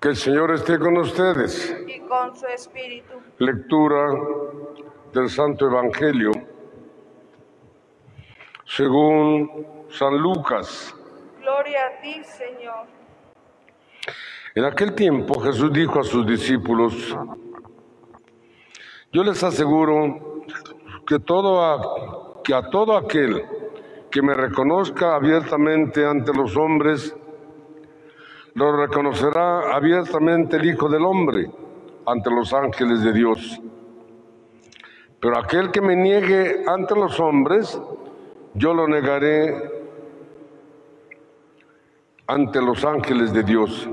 Que el Señor esté con ustedes. y con su espíritu. Lectura del Santo Evangelio según San Lucas. Gloria a ti, Señor. En aquel tiempo Jesús dijo a sus discípulos, yo les aseguro que, todo a, que a todo aquel que me reconozca abiertamente ante los hombres, lo reconocerá abiertamente el Hijo del Hombre ante los ángeles de Dios. Pero aquel que me niegue ante los hombres, yo lo negaré ante los ángeles de Dios.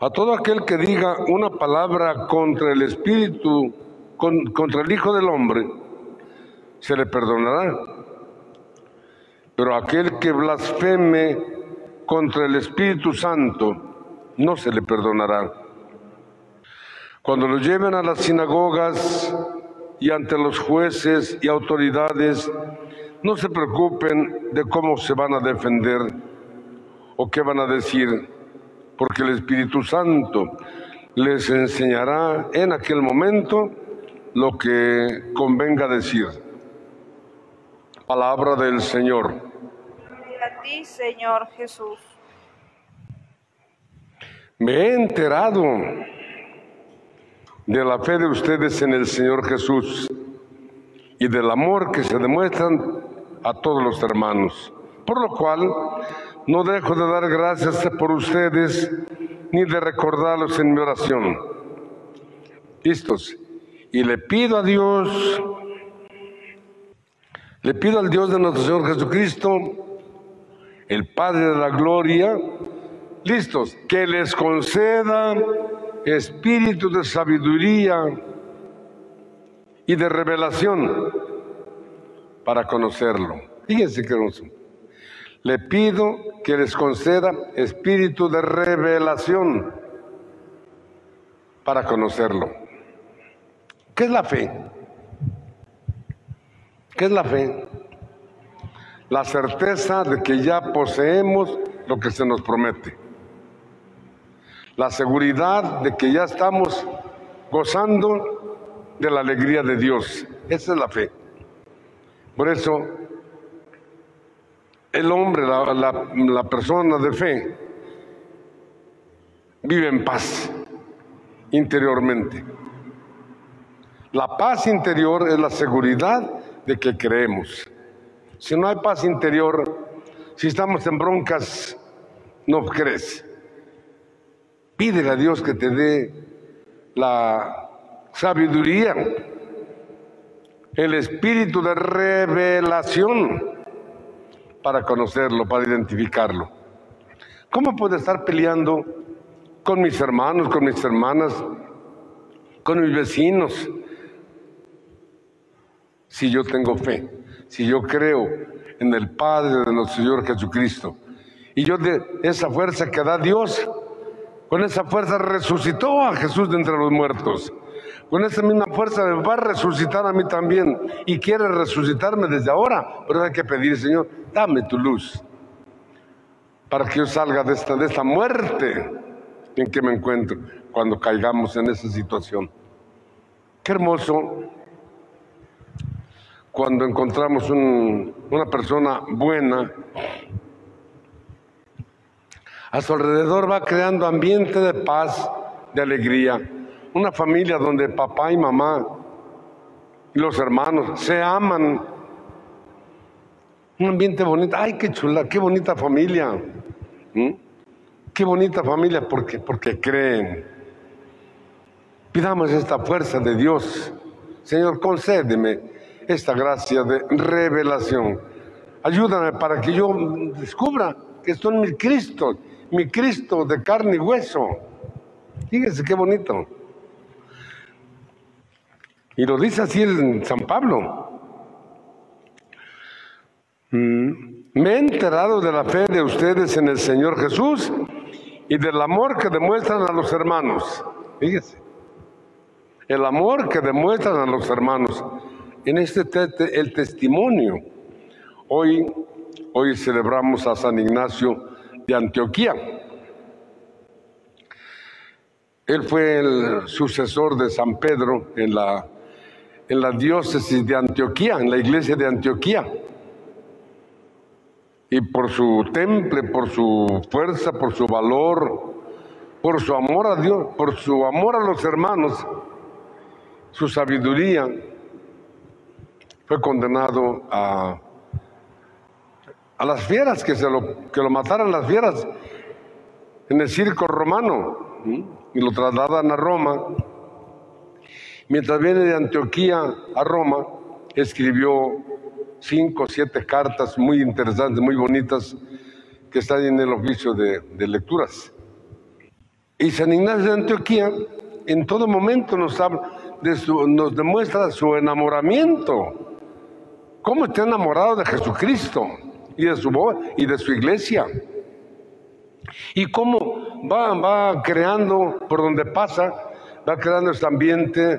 A todo aquel que diga una palabra contra el Espíritu, con- contra el Hijo del Hombre, se le perdonará. Pero aquel que blasfeme contra el Espíritu Santo, no se le perdonará. Cuando lo lleven a las sinagogas y ante los jueces y autoridades, no se preocupen de cómo se van a defender o qué van a decir, porque el Espíritu Santo les enseñará en aquel momento lo que convenga decir. Palabra del Señor. Ti, Señor Jesús. Me he enterado de la fe de ustedes en el Señor Jesús y del amor que se demuestran a todos los hermanos. Por lo cual, no dejo de dar gracias por ustedes ni de recordarlos en mi oración. ¿Listos? Y le pido a Dios, le pido al Dios de nuestro Señor Jesucristo, el Padre de la Gloria, listos, que les conceda espíritu de sabiduría y de revelación para conocerlo. Fíjense qué hermoso. Le pido que les conceda espíritu de revelación para conocerlo. ¿Qué es la fe? ¿Qué es la fe? La certeza de que ya poseemos lo que se nos promete. La seguridad de que ya estamos gozando de la alegría de Dios. Esa es la fe. Por eso, el hombre, la, la- persona de fe, vive en paz interiormente. La paz interior es la seguridad de que creemos. Si no hay paz interior, si estamos en broncas, no crees. Pídele a Dios que te dé la sabiduría, el espíritu de revelación para conocerlo, para identificarlo. ¿Cómo puedo estar peleando con mis hermanos, con mis hermanas, con mis vecinos, si yo tengo fe, si yo creo en el Padre de nuestro Señor Jesucristo? Y yo de esa fuerza que da Dios, con esa fuerza resucitó a Jesús de entre los muertos. Con esa misma fuerza me va a resucitar a mí también. Y quiere resucitarme desde ahora. Pero hay que pedir, Señor, dame tu luz. Para que yo salga de esta, de esta muerte en que me encuentro cuando caigamos en esa situación. Qué hermoso cuando encontramos un- una persona buena a su alrededor va creando ambiente de paz, de alegría. Una familia donde papá y mamá y los hermanos se aman. Un ambiente bonito. Ay, qué chula, qué bonita familia. ¿Mm? Qué bonita familia porque, porque creen. Pidamos esta fuerza de Dios. Señor, concédeme esta gracia de revelación. Ayúdame para que yo descubra que son mi Cristo, mi Cristo de carne y hueso. Fíjense qué bonito. Y lo dice así el San Pablo. Mm, Me he enterado de la fe de ustedes en el Señor Jesús y del amor que demuestran a los hermanos. Fíjese. El amor que demuestran a los hermanos. En este te- te- el testimonio. Hoy, hoy celebramos a San Ignacio de Antioquía. Él fue el sucesor de San Pedro en la, en la diócesis de Antioquía, en la iglesia de Antioquía. Y por su temple, por su fuerza, por su valor, por su amor a Dios, por su amor a los hermanos, su sabiduría, fue condenado a, a las fieras, que, se lo, que lo mataran las fieras en el circo romano y lo trasladan a Roma. Mientras viene de Antioquía a Roma, escribió cinco o siete cartas muy interesantes, muy bonitas, que están en el oficio de, lecturas. Y San Ignacio de Antioquía en todo momento nos, habla de su, nos demuestra su enamoramiento cómo está enamorado de Jesucristo y de su y de su iglesia. Y cómo va, creando, por donde pasa, va creando este ambiente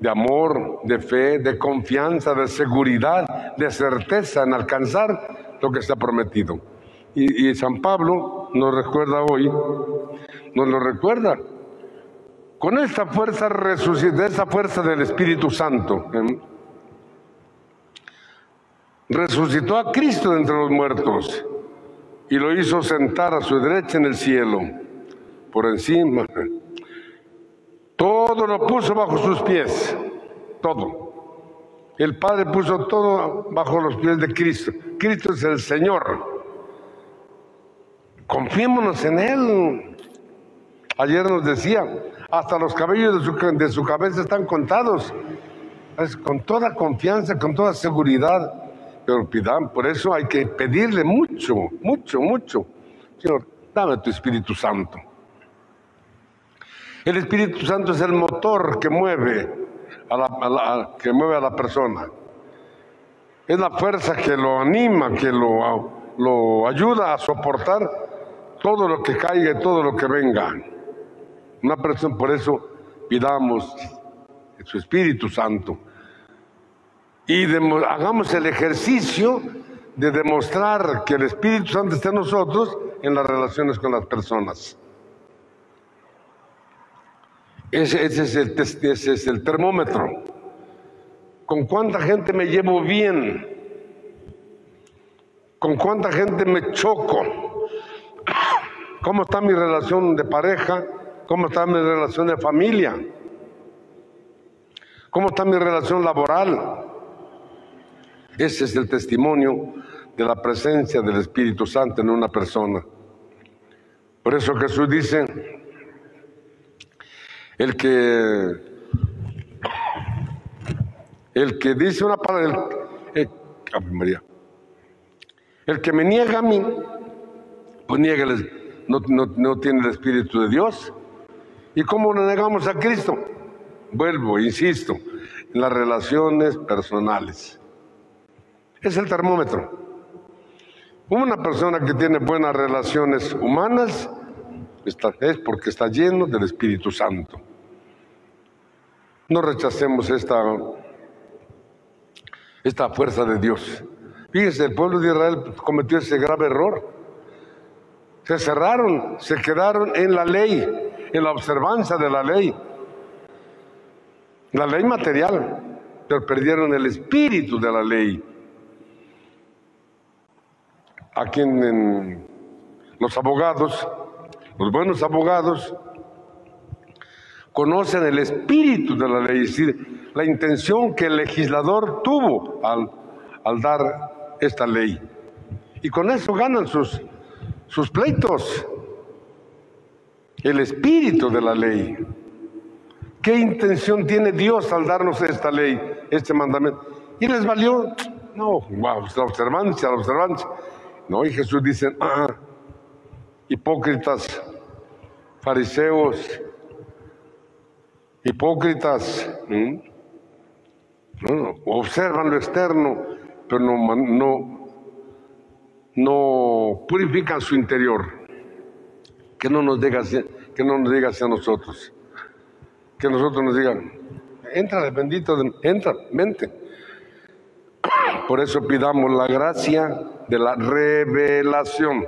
de amor, de fe, de confianza, de seguridad, de certeza en alcanzar lo que está prometido. Y, San Pablo nos recuerda hoy, nos lo recuerda, con esta fuerza resucitada, esa fuerza del Espíritu Santo. ¿eh? Resucitó a Cristo entre los muertos y lo hizo sentar a su derecha en el cielo, por encima. Todo lo puso bajo sus pies, todo. El Padre puso todo bajo los pies de Cristo. Cristo es el Señor. Confiémonos en Él. Ayer nos decía, hasta los cabellos de su, de su cabeza están contados. Es con toda confianza, con toda seguridad pero pidan, por eso hay que pedirle mucho, mucho, mucho. Señor, dame tu Espíritu Santo. El Espíritu Santo es el motor que mueve a la, que mueve a la persona. Es la fuerza que lo anima, que lo, lo ayuda a soportar todo lo que caiga y todo lo que venga. Una persona, por eso pidamos su Espíritu Santo y hagamos el ejercicio de demostrar que el Espíritu Santo está en nosotros en las relaciones con las personas. Ese, es el, ese es el termómetro. ¿Con cuánta gente me llevo bien? ¿Con cuánta gente me choco? ¿Cómo está mi relación de pareja? ¿Cómo está mi relación de familia? ¿Cómo está mi relación laboral? Ese es el testimonio de la presencia del Espíritu Santo en una persona. Por eso Jesús dice, el que, el que dice una palabra, el, María, el que me niega a mí, pues niega, no, no tiene el Espíritu de Dios. ¿Y cómo le negamos a Cristo? Vuelvo, insisto, en las relaciones personales. Es el termómetro. Una persona que tiene buenas relaciones humanas es porque está lleno del Espíritu Santo. No rechacemos esta, esta fuerza de Dios. Fíjense, el pueblo de Israel cometió ese grave error. Se cerraron, se quedaron en la ley, en la observancia de la ley. La ley material, pero perdieron el espíritu de la ley a quien los abogados, los buenos abogados, conocen el espíritu de la ley, es decir, la intención que el legislador tuvo al, dar esta ley. Y con eso ganan sus, sus pleitos. El espíritu de la ley. ¿Qué intención tiene Dios al darnos esta ley, este mandamiento? Y les valió, no, la observancia, la observancia. No, y Jesús dice, ah, hipócritas, fariseos, hipócritas, observan lo externo, pero no, no, no purifican su interior. Que no nos diga, que no nos diga hacia nosotros. Que nosotros nos digan, entra, bendito, entra, mente. Por eso pidamos la gracia de la revelación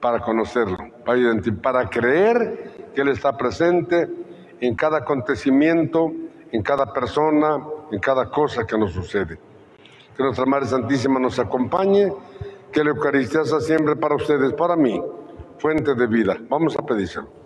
para conocerlo, para, para creer que Él está presente en cada acontecimiento, en cada persona, en cada cosa que nos sucede. Que nuestra Madre Santísima nos acompañe, que la Eucaristía sea siempre para ustedes, para mí, fuente de vida. Vamos a pedírselo.